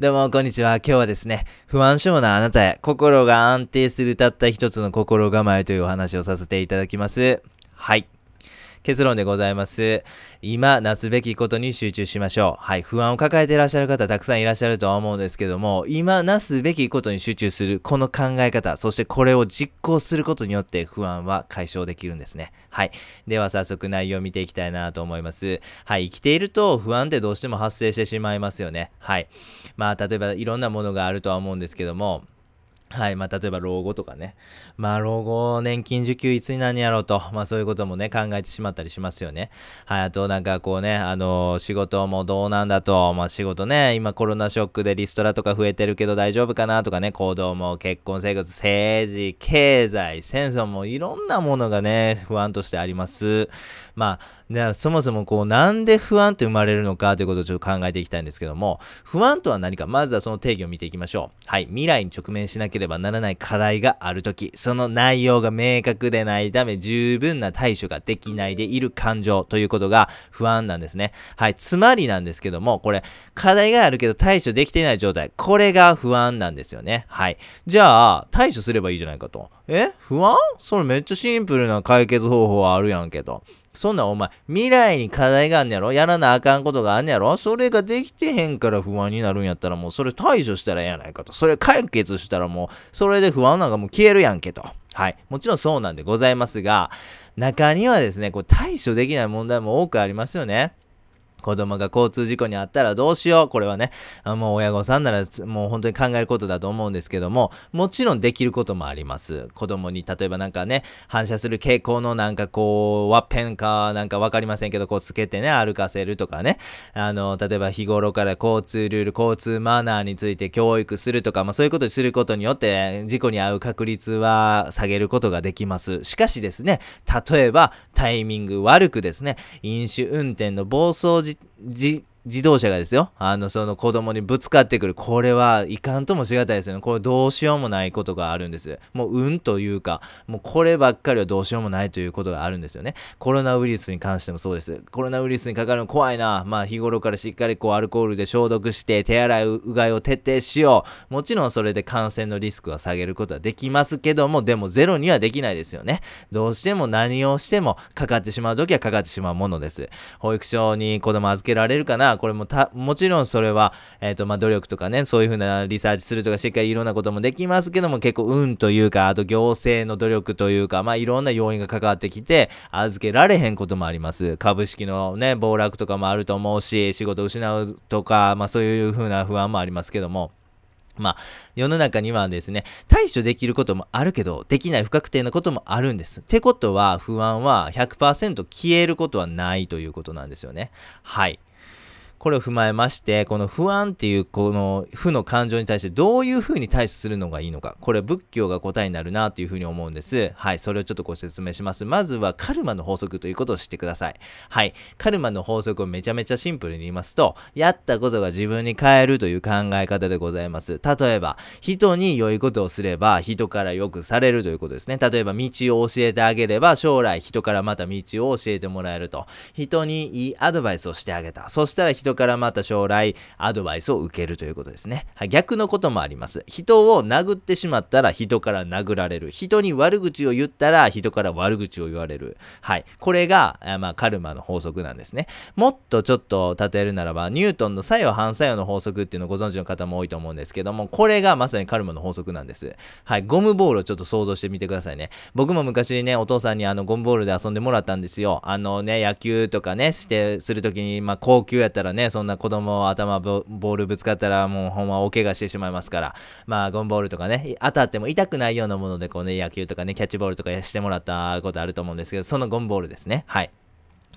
どうも、こんにちは。今日はですね、不安症なあなたへ、心が安定するたった一つの心構えというお話をさせていただきます。はい。結論でございます。今、なすべきことに集中しましょう。はい。不安を抱えていらっしゃる方たくさんいらっしゃるとは思うんですけども、今、なすべきことに集中する、この考え方、そしてこれを実行することによって不安は解消できるんですね。はい。では早速内容を見ていきたいなと思います。はい。生きていると不安ってどうしても発生してしまいますよね。はい。まあ、例えばいろんなものがあるとは思うんですけども、はい。まあ、例えば老後とかね。まあ、老後、年金受給いつになんやろうと。まあ、そういうこともね、考えてしまったりしますよね。はい。あと、なんかこうね、あのー、仕事もどうなんだと。まあ、仕事ね、今コロナショックでリストラとか増えてるけど大丈夫かなとかね、行動も結婚生活、政治、経済、戦争もいろんなものがね、不安としてあります。まあ、ね、そもそもこう、なんで不安って生まれるのかということをちょっと考えていきたいんですけども、不安とは何か、まずはその定義を見ていきましょう。はい。未来に直面しなければならない課題があるとき、その内容が明確でないため、十分な対処ができないでいる感情ということが不安なんですね。はい。つまりなんですけども、これ、課題があるけど対処できていない状態。これが不安なんですよね。はい。じゃあ、対処すればいいじゃないかと。え？不安？それめっちゃシンプルな解決方法あるやんけと。そんなお前、未来に課題があんねやろ？やらなあかんことがあんねやろ？それができてへんから不安になるんやったらもうそれ対処したらええやないかと。それ解決したらもう、それで不安なんかもう消えるやんけと。はい。もちろんそうなんでございますが、中にはですね、こう対処できない問題も多くありますよね。子供が交通事故にあったらどうしよう。これはね、もう親御さんならもう本当に考えることだと思うんですけども、もちろんできることもあります。子供に例えばなんかね、反射する傾向のなんかこう、ワッペンかなんかわかりませんけど、こうつけてね、歩かせるとかね。あの、例えば日頃から交通ルール、交通マナーについて教育するとか、まあそういうことにすることによって、事故に遭う確率は下げることができます。しかしですね、例えばタイミング悪くですね、飲酒運転の暴走時じ、自動車がですよ、あの、その子供にぶつかってくる。これはいかんともしがたいですよね。これどうしようもないことがあるんです。もう運というか、もうこればっかりはどうしようもないということがあるんですよね。コロナウイルスに関してもそうです。コロナウイルスにかかるの怖いな。まあ日頃からしっかりこうアルコールで消毒して手洗いうがいを徹底しよう。もちろんそれで感染のリスクは下げることはできますけども、でもゼロにはできないですよね。どうしても何をしてもかかってしまうときはかかってしまうものです。保育所に子供預けられるかな？これもた、もちろんそれは、えっ、ー、と、まあ、努力とかね、そういう風なリサーチするとか、しっかりいろんなこともできますけども、結構運というか、あと行政の努力というか、まあ、いろんな要因が関わってきて、預けられへんこともあります。株式のね、暴落とかもあると思うし、仕事を失うとか、まあ、そういう風な不安もありますけども、まあ、世の中にはですね、対処できることもあるけど、できない不確定なこともあるんです。ってことは、不安は100%消えることはないということなんですよね。はい。これを踏まえまして、この不安っていうこの負の感情に対してどういう風に対処するのがいいのか。これ仏教が答えになるなという風に思うんです。はい。それをちょっとご説明します。まずはカルマの法則ということを知ってください。はい。カルマの法則をめちゃめちゃシンプルに言いますと、やったことが自分に変えるという考え方でございます。例えば、人に良いことをすれば人から良くされるということですね。例えば、道を教えてあげれば将来人からまた道を教えてもらえると。人にいいアドバイスをしてあげた。そしたら人からまた将来アドバイスを受けるということですね。はい、逆のこともあります。人を殴ってしまったら人から殴られる。人に悪口を言ったら人から悪口を言われる。はい。これが、まあ、カルマの法則なんですね。もっとちょっと例えるならば、ニュートンの作用反作用の法則っていうのをご存知の方も多いと思うんですけども、これがまさにカルマの法則なんです。はい。ゴムボールをちょっと想像してみてくださいね。僕も昔ね、お父さんにあのゴムボールで遊んでもらったんですよ。あのね、野球とかね、して、するときに、まあ、高級やったらね、ねそんな子供頭ボールぶつかったらもうほんま大怪我してしまいますから、まあゴンボールとかね、当たっても痛くないようなものでこうね、野球とかね、キャッチボールとかしてもらったことあると思うんですけど、そのゴンボールですね。はい。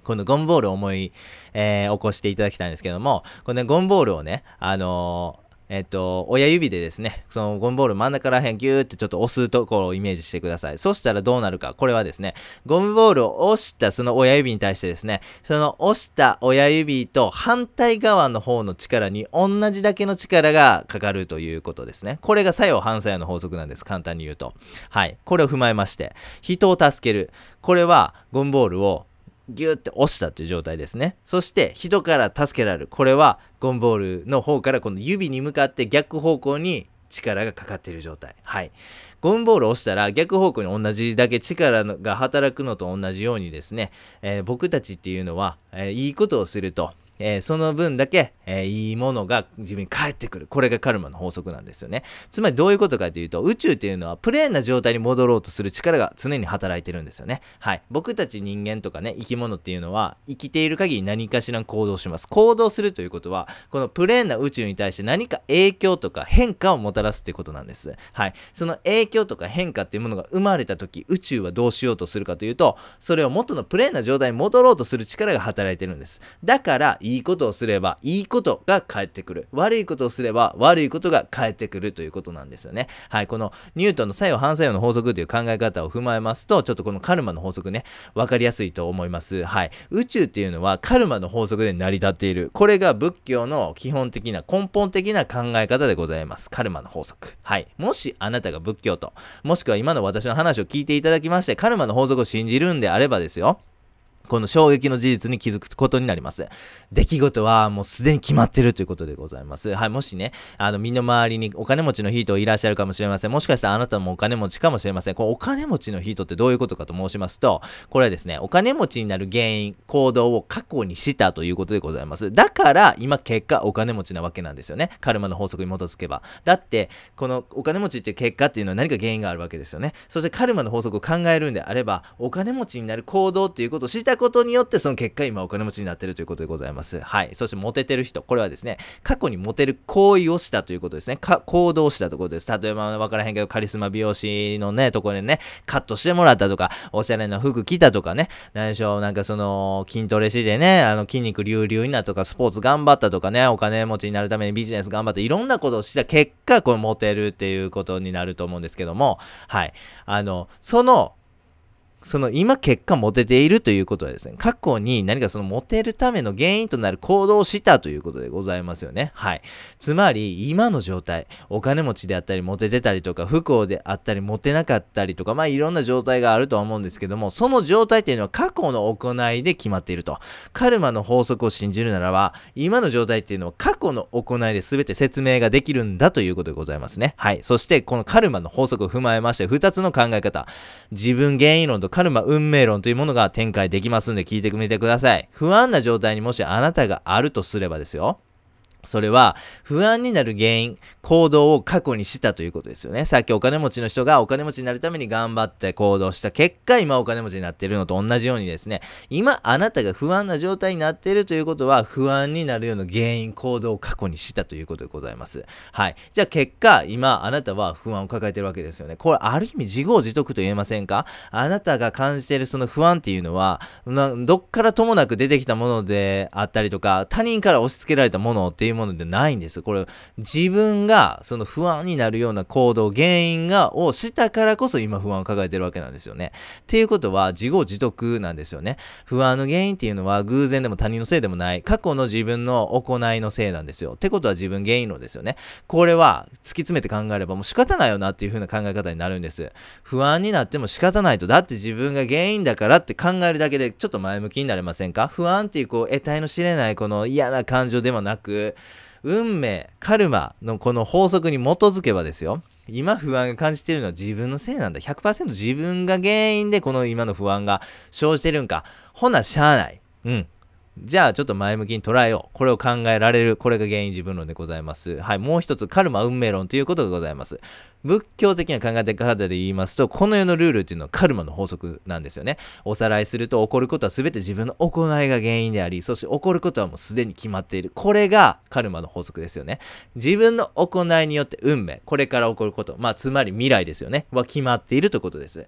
このゴンボールを思い、えー、起こしていただきたいんですけども、このね、ゴンボールをね、あのーえっと、親指でですね、そのゴムボール真ん中ら辺ギューってちょっと押すところをイメージしてください。そしたらどうなるか。これはですね、ゴムボールを押したその親指に対してですね、その押した親指と反対側の方の力に同じだけの力がかかるということですね。これが作用反作用の法則なんです。簡単に言うと。はい。これを踏まえまして、人を助ける。これはゴムボールをギューって押したという状態ですね。そして人から助けられる。これはゴンボールの方からこの指に向かって逆方向に力がかかっている状態。はい。ゴムボールを押したら逆方向に同じだけ力が働くのと同じようにですね、えー、僕たちっていうのは、えー、いいことをすると、えー、その分だけ、えー、いいものが自分に返ってくる。これがカルマの法則なんですよね。つまりどういうことかというと、宇宙っていうのはプレーンな状態に戻ろうとする力が常に働いてるんですよね。はい。僕たち人間とかね、生き物っていうのは、生きている限り何かしら行動します。行動するということは、このプレーンな宇宙に対して何か影響とか変化をもたらすっていうことなんです。はい。その影響とか変化っていうものが生まれた時、宇宙はどうしようとするかというと、それを元のプレーンな状態に戻ろうとする力が働いてるんです。だから、いいことをすればいいことが返ってくる。悪いことをすれば悪いことが返ってくるということなんですよね。はい。このニュートンの作用反作用の法則という考え方を踏まえますと、ちょっとこのカルマの法則ね、分かりやすいと思います。はい。宇宙っていうのはカルマの法則で成り立っている。これが仏教の基本的な根本的な考え方でございます。カルマの法則。はい。もしあなたが仏教と、もしくは今の私の話を聞いていただきまして、カルマの法則を信じるんであればですよ。この衝撃の事実に気づくことになります。出来事はもうすでに決まってるということでございます。はい、もしね、あの、身の回りにお金持ちの人いらっしゃるかもしれません。もしかしたらあなたもお金持ちかもしれません。このお金持ちの人ってどういうことかと申しますと、これはですね、お金持ちになる原因、行動を過去にしたということでございます。だから、今結果お金持ちなわけなんですよね。カルマの法則に基づけば。だって、このお金持ちっていう結果っていうのは何か原因があるわけですよね。そしてカルマの法則を考えるんであれば、お金持ちになる行動っていうことをことによって、その結果今お金持ちになってるということでございます。はい。そしてモテてる人、これはですね、過去にモテる行為をしたということですね。か行動したということです。例えばわからへんけど、カリスマ美容師のね、ところでね、カットしてもらったとか、おしゃれな服着たとかね、何でしょう、なんかその、筋トレしてね、あの、筋肉隆々になったとか、スポーツ頑張ったとかね、お金持ちになるためにビジネス頑張って、いろんなことをした結果、これモテるっていうことになると思うんですけども、はい。あの、その、その今結果モテているということはですね、過去に何かそのモテるための原因となる行動をしたということでございますよね。はい。つまり、今の状態、お金持ちであったり、モテてたりとか、不幸であったり、モテなかったりとか、まあいろんな状態があるとは思うんですけども、その状態っていうのは過去の行いで決まっていると。カルマの法則を信じるならば、今の状態っていうのは過去の行いで全て説明ができるんだということでございますね。はい。そして、このカルマの法則を踏まえまして、2つの考え方。自分原因論とカルマ運命論というものが展開できますんで聞いてみてください。不安な状態にもしあなたがあるとすればですよ。それは不安になる原因、行動を過去にしたということですよね。さっきお金持ちの人がお金持ちになるために頑張って行動した結果、今お金持ちになっているのと同じようにですね、今あなたが不安な状態になっているということは、不安になるような原因、行動を過去にしたということでございます。はい。じゃあ結果、今あなたは不安を抱えているわけですよね。これある意味自業自得と言えませんか？あなたが感じているその不安っていうのは、どっからともなく出てきたものであったりとか、他人から押し付けられたものっていうものでないんです。これ、自分がその不安になるような行動、原因が、をしたからこそ今不安を抱えてるわけなんですよね。っていうことは自業自得なんですよね。不安の原因っていうのは偶然でも他人のせいでもない。過去の自分の行いのせいなんですよ。ってことは自分原因論ですよね。これは突き詰めて考えればもう仕方ないよなっていう風な考え方になるんです。不安になっても仕方ないと。だって自分が原因だからって考えるだけでちょっと前向きになれませんか？不安っていうこう得体の知れないこの嫌な感情ではなく、運命、カルマのこの法則に基づけばですよ。今不安が感じてるのは自分のせいなんだ。100%自分が原因でこの今の不安が生じてるんか。ほな、しゃあない。うん。じゃあちょっと前向きに捉えよう。これを考えられる。これが原因自分論でございます。はい。もう一つ、カルマ運命論ということでございます。仏教的な考え方で言いますと、この世のルールっていうのはカルマの法則なんですよね。おさらいすると、起こることは全て自分の行いが原因であり、そして起こることはもうすでに決まっている。これがカルマの法則ですよね。自分の行いによって運命、これから起こること、まあつまり未来ですよね。は決まっているということです。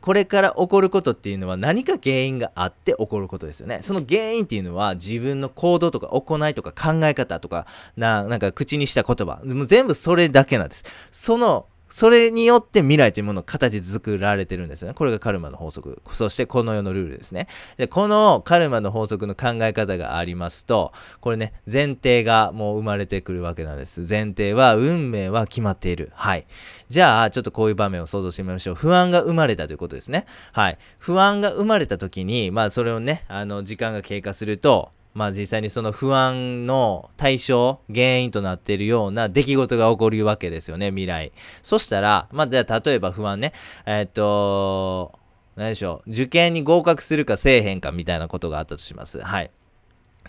これから起こることっていうのは何か原因があって起こることですよね。その原因っていうのは自分の行動とか行いとか考え方とか、な、なんか口にした言葉、も全部それだけなんです。そのそれによって未来というものを形作られてるんですね。これがカルマの法則。そしてこの世のルールですね。で、このカルマの法則の考え方がありますと、これね、前提がもう生まれてくるわけなんです。前提は、運命は決まっている。はい。じゃあ、ちょっとこういう場面を想像してみましょう。不安が生まれたということですね。はい。不安が生まれた時に、まあ、それをね、あの、時間が経過すると、まあ実際にその不安の対象、原因となっているような出来事が起こるわけですよね、未来。そしたら、まあじゃあ例えば不安ね、えー、っと、何でしょう、受験に合格するかせえへんかみたいなことがあったとします。はい。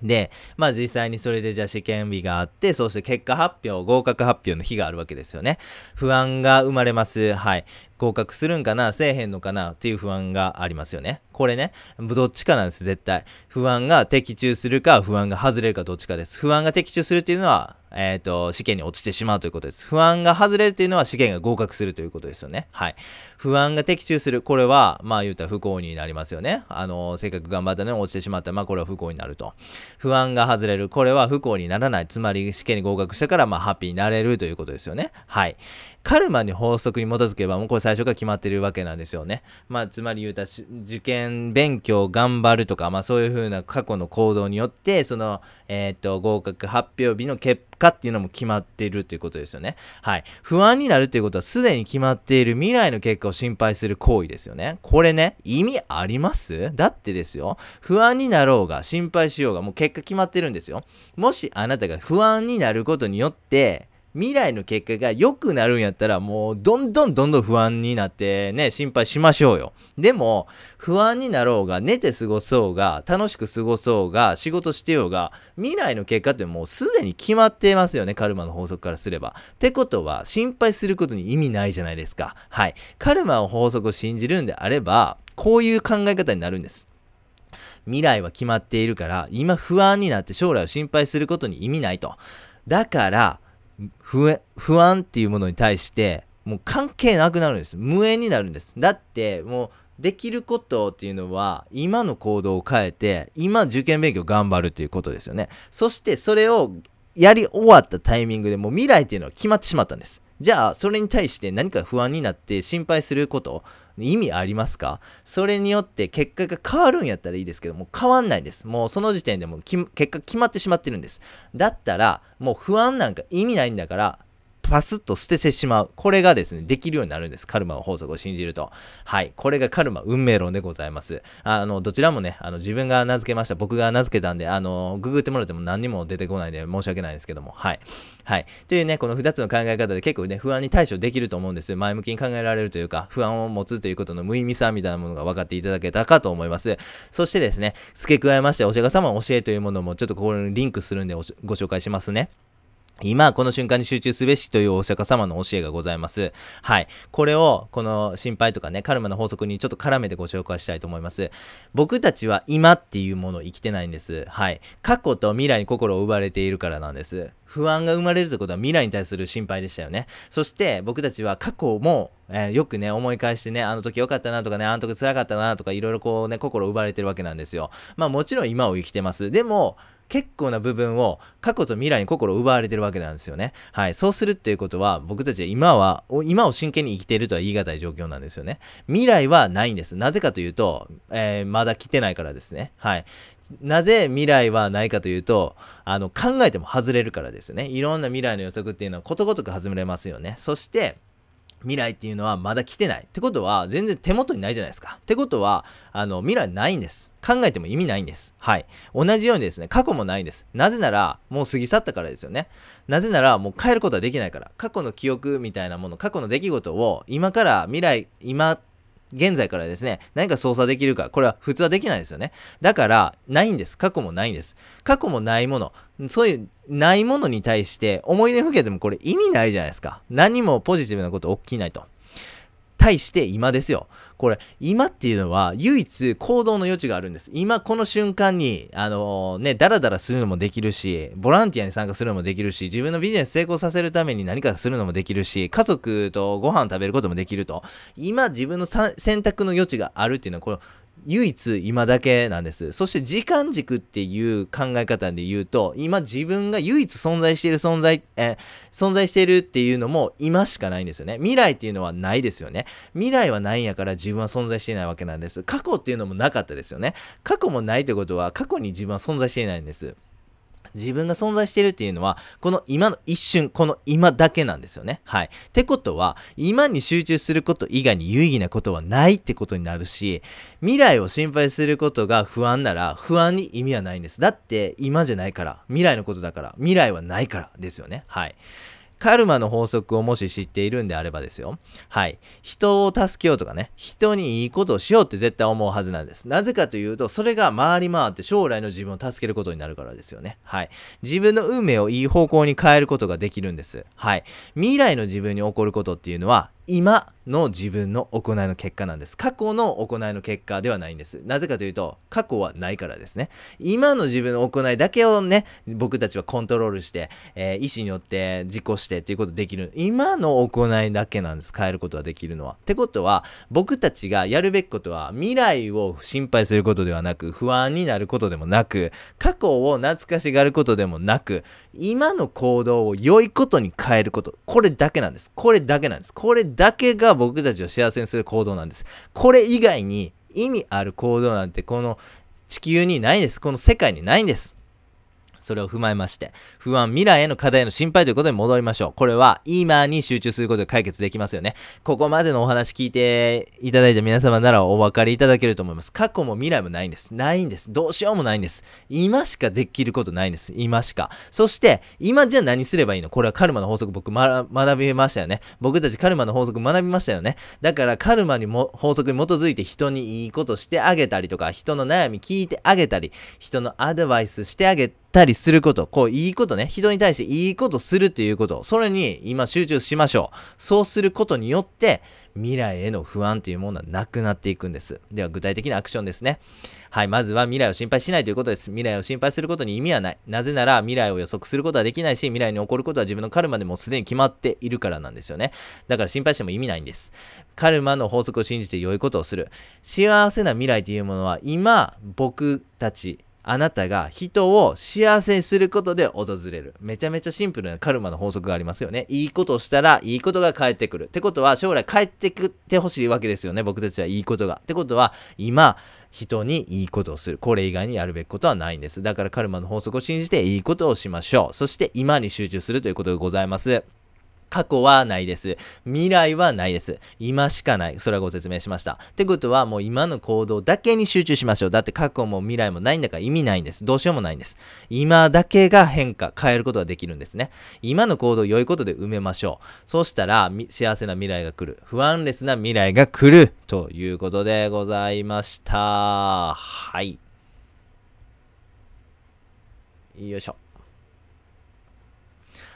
で、まあ実際にそれでじゃあ試験日があって、そして結果発表、合格発表の日があるわけですよね。不安が生まれます。はい。合格するんかなせえへんのかなっていう不安がありますよね。これね、どっちかなんです、絶対。不安が的中するか、不安が外れるかどっちかです。不安が的中するっていうのは、えっ、ー、と、試験に落ちてしまうということです。不安が外れるっていうのは試験が合格するということですよね。はい。不安が的中する。これは、まあ言うたら不幸になりますよね。あの、せっかく頑張ったのに落ちてしまったら、まあこれは不幸になると。不安が外れる。これは不幸にならない。つまり試験に合格したから、まあハッピーになれるということですよね。はい。カルマに法則に基づけば、もうこれ最初から決まってるわけなんですよね。まあつまり言うたら、受験勉強頑張るとか、まあそういうふうな過去の行動によって、その、えっ、と、合格発表日の結果っていうのも決まっているということですよね。はい。不安になるということはすでに決まっている未来の結果を心配する行為ですよね。これね、意味あります？だってですよ。不安になろうが心配しようがもう結果決まってるんですよ。もしあなたが不安になることによって、未来の結果が良くなるんやったらもうどんどんどんどん不安になってね、心配しましょうよ。でも、不安になろうが、寝て過ごそうが、楽しく過ごそうが、仕事してようが、未来の結果ってもうすでに決まってますよね、カルマの法則からすれば。ってことは、心配することに意味ないじゃないですか。はい。カルマの法則を信じるんであれば、こういう考え方になるんです。未来は決まっているから、今不安になって将来を心配することに意味ないと。だから、不不安っていうものに対してもう関係なくなるんです。無縁になるんです。だってもうできることっていうのは今の行動を変えて今受験勉強頑張るっていうことですよね。そしてそれをやり終わったタイミングでもう未来っていうのは決まってしまったんです。じゃあそれに対して何か不安になって心配すること意味ありますか？それによって結果が変わるんやったらいいですけども変わんないです。もうその時点でもう結果決まってしまってるんです。だったらもう不安なんか意味ないんだからパスッと捨ててしまう。これがですね、できるようになるんです。カルマの法則を信じると。はい。これがカルマ運命論でございます。あの、どちらもね、あの、自分が名付けました。僕が名付けたんで、あの、ググってもらっても何にも出てこないんで申し訳ないんですけども。はい。はい。というね、この2つの考え方で結構ね、不安に対処できると思うんです。前向きに考えられるというか、不安を持つということの無意味さみたいなものが分かっていただけたかと思います。そしてですね、付け加えまして、お釈迦様の教えというものもちょっとここにリンクするんでご紹介しますね。今、この瞬間に集中すべしというお釈迦様の教えがございます。はい。これを、この心配とかね、カルマの法則にちょっと絡めてご紹介したいと思います。僕たちは今っていうものを生きてないんです。はい。過去と未来に心を奪われているからなんです。不安が生まれるということは未来に対する心配でしたよね。そして僕たちは過去も、えー、よくね、思い返してね、あの時良かったなとかね、あの時辛かったなとかいろいろこうね、心を奪われてるわけなんですよ。まあもちろん今を生きてます。でも、結構な部分を過去と未来に心を奪われてるわけなんですよね。はい。そうするっていうことは、僕たちは今は、今を真剣に生きているとは言い難い状況なんですよね。未来はないんです。なぜかというと、えー、まだ来てないからですね。はい。なぜ未来はないかというと、あの、考えても外れるからですよね。いろんな未来の予測っていうのはことごとく外れますよね。そして、未来っていうのはまだ来てない。ってことは、全然手元にないじゃないですか。ってことは、あの、未来ないんです。考えても意味ないんです。はい。同じようにですね、過去もないんです。なぜなら、もう過ぎ去ったからですよね。なぜなら、もう変えることはできないから。過去の記憶みたいなもの、過去の出来事を今から未来、今、現在からですね、何か操作できるか、これは普通はできないですよね。だから、ないんです。過去もないんです。過去もないもの、そういうないものに対して思い出ふけてもこれ意味ないじゃないですか。何もポジティブなこと起きないと。対して今ですよ。これ、今っていうのは唯一行動の余地があるんです。今この瞬間に、あのー、ね、ダラダラするのもできるし、ボランティアに参加するのもできるし、自分のビジネス成功させるために何かするのもできるし、家族とご飯食べることもできると。今自分の選択の余地があるっていうのは、この唯一今だけなんです。そして時間軸っていう考え方で言うと、今自分が唯一存在している存在、え存在しているっていうのも今しかないんですよね。未来っていうのはないですよね。未来はないんやから自分は存在していないわけなんです。過去っていうのもなかったですよね。過去もないってことは過去に自分は存在していないんです。自分が存在しているっていうのは、この今の一瞬、この今だけなんですよね。はい。ってことは、今に集中すること以外に有意義なことはないってことになるし、未来を心配することが不安なら、不安に意味はないんです。だって、今じゃないから、未来のことだから、未来はないからですよね。はい。カルマの法則をもし知っているんであればですよ。はい。人を助けようとかね、人にいいことをしようって絶対思うはずなんです。なぜかというと、それが回り回って将来の自分を助けることになるからですよね。はい。自分の運命をいい方向に変えることができるんです。はい。未来の自分に起こることっていうのは、今の自分の行いの結果なんです。過去の行いの結果ではないんです。なぜかというと、過去はないからですね。今の自分の行いだけをね、僕たちはコントロールして、えー、意思によって実行してっていうことできる。今の行いだけなんです。変えることができるのは。ってことは、僕たちがやるべきことは、未来を心配することではなく、不安になることでもなく、過去を懐かしがることでもなく、今の行動を良いことに変えること。これだけなんです。これだけなんです。これだけが僕たちを幸せにする行動なんです。これ以外に意味ある行動なんてこの地球にないんです。この世界にないんです。それを踏まえまして、不安、未来への課題への心配ということに戻りましょう。これは今に集中することで解決できますよね。ここまでのお話聞いていただいた皆様ならお分かりいただけると思います。過去も未来もないんです。ないんです。どうしようもないんです。今しかできることないんです。今しか。そして、今じゃ何すればいいの？これはカルマの法則僕、ま、学びましたよね。僕たちカルマの法則学びましたよね。だからカルマにも法則に基づいて人にいいことしてあげたりとか、人の悩み聞いてあげたり、人のアドバイスしてあげたりすること、こう、いいことね、人に対していいことするっていうこと、それに今集中しましょう。そうすることによって、未来への不安っていうものはなくなっていくんです。では、具体的なアクションですね。はい、まずは未来を心配しないということです。未来を心配することに意味はない。なぜなら、未来を予測することはできないし、未来に起こることは自分のカルマでもすでに決まっているからなんですよね。だから心配しても意味ないんです。カルマの法則を信じて良いことをする。幸せな未来というものは、今、僕たち、あなたが人を幸せにすることで訪れる。めちゃめちゃシンプルなカルマの法則がありますよね。いいことをしたらいいことが返ってくる。ってことは将来返ってくってほしいわけですよね。僕たちはいいことが。ってことは今、人にいいことをする。これ以外にやるべきことはないんです。だからカルマの法則を信じていいことをしましょう。そして今に集中するということでございます。過去はないです。未来はないです。今しかない。それはご説明しました。ってことは、もう今の行動だけに集中しましょう。だって過去も未来もないんだから意味ないんです。どうしようもないんです。今だけが変化、変えることができるんですね。今の行動を良いことで埋めましょう。そうしたら、幸せな未来が来る。不安レスな未来が来る。ということでございました。はい。よいしょ。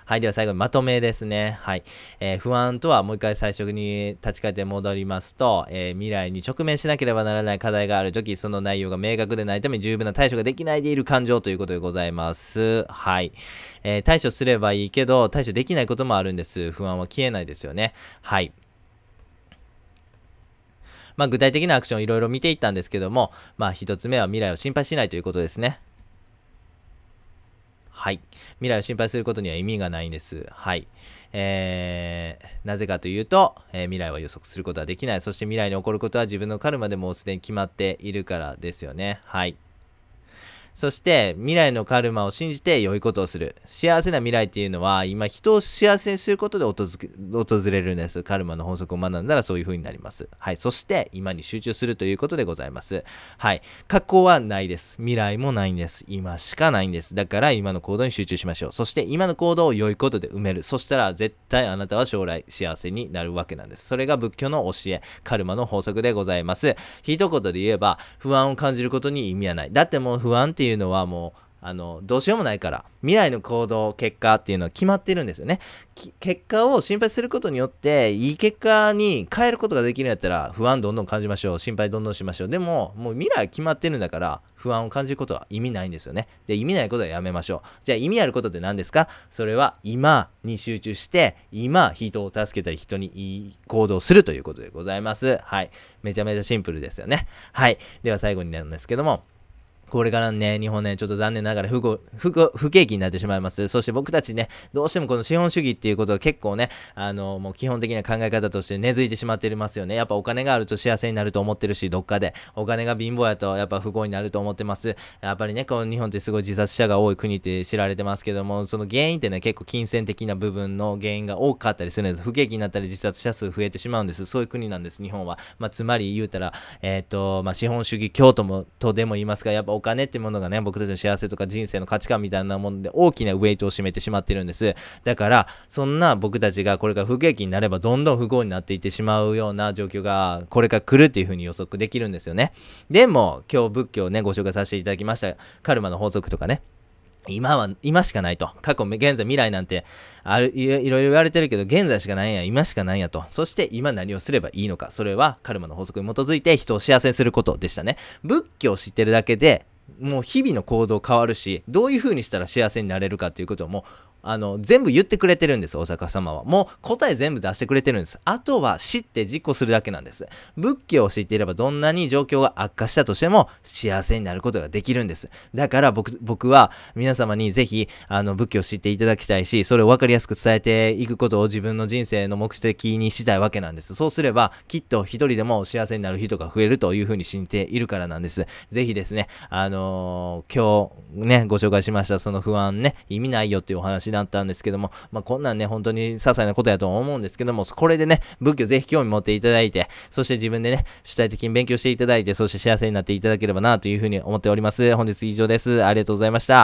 はい。では最後にまとめですね。はい。えー、不安とはもう一回最初に立ち返って戻りますと、えー、未来に直面しなければならない課題があるとき、その内容が明確でないため十分な対処ができないでいる感情ということでございます。はい。えー、対処すればいいけど、対処できないこともあるんです。不安は消えないですよね。はい。まあ、具体的なアクションいろいろ見ていったんですけども、まあ、一つ目は未来を心配しないということですね。はい。未来を心配することには意味がないんです。はい。えー、なぜかというと、えー、未来は予測することはできない。そして未来に起こることは自分のカルマでもうすでに決まっているからですよね。はい。そして未来のカルマを信じて良いことをする。幸せな未来っていうのは今人を幸せにすることで訪れるんです。カルマの法則を学んだらそういう風になります。はい。そして今に集中するということでございます。はい。過去はないです。未来もないんです。今しかないんです。だから今の行動に集中しましょう。そして今の行動を良いことで埋める。そしたら絶対あなたは将来幸せになるわけなんです。それが仏教の教え、カルマの法則でございます。一言で言えば不安を感じることに意味はない。だってもう不安っていういうのはもうあの、どうしようもないから、未来の行動、結果っていうのは決まってるんですよね。結果を心配することによって、いい結果に変えることができるんやったら、不安どんどん感じましょう。心配どんどんしましょう。でも、もう未来決まってるんだから、不安を感じることは意味ないんですよね。で、意味ないことはやめましょう。じゃあ意味あることって何ですか？それは今に集中して、今人を助けたり人にいい行動するということでございます。はい。めちゃめちゃシンプルですよね。はい。では最後になるんですけども、これからね、日本ね、ちょっと残念ながら不不不景気になってしまいます。そして僕たちね、どうしてもこの資本主義っていうことは結構ね、あの、もう基本的な考え方として根付いてしまっていますよね。やっぱお金があると幸せになると思ってるし、どっかで。お金が貧乏やとやっぱ不幸になると思ってます。やっぱりね、この日本ってすごい自殺者が多い国って知られてますけども、その原因ってね、結構金銭的な部分の原因が多かったりするんです。不景気になったり自殺者数増えてしまうんです。そういう国なんです、日本は。まあ、つまり言うたら、えっ、ー、と、まあ、資本主義教徒も、とでも言いますが、やっぱお金ってものがね、僕たちの幸せとか人生の価値観みたいなもので大きなウェイトを占めてしまってるんです。だから、そんな僕たちがこれから不景気になればどんどん不幸になっていってしまうような状況がこれから来るっていうふうに予測できるんですよね。でも、今日仏教をね、ご紹介させていただきました。カルマの法則とかね。今は、今しかないと。過去、現在、未来なんて、ある、いろいろ言われてるけど、現在しかないんや、今しかないんやと。そして、今何をすればいいのか。それは、カルマの法則に基づいて人を幸せにすることでしたね。仏教を知ってるだけで、もう日々の行動変わるし、どういう風にしたら幸せになれるかということもあの、全部言ってくれてるんです、大阪様は。もう答え全部出してくれてるんです。あとは知って実行するだけなんです。仏教を知っていればどんなに状況が悪化したとしても幸せになることができるんです。だから僕、僕は皆様にぜひ、あの、仏教を知っていただきたいし、それを分かりやすく伝えていくことを自分の人生の目的にしたいわけなんです。そうすれば、きっと一人でも幸せになる人が増えるというふうに信じているからなんです。ぜひですね、あのー、今日ね、ご紹介しましたその不安ね、意味ないよっていうお話だったんですけども、まあ、こんなんね、本当に些細なことやと思うんですけども、これでね、仏教ぜひ興味持っていただいて、そして自分でね、主体的に勉強していただいて、そして幸せになっていただければなというふうに思っております。本日以上です。ありがとうございました。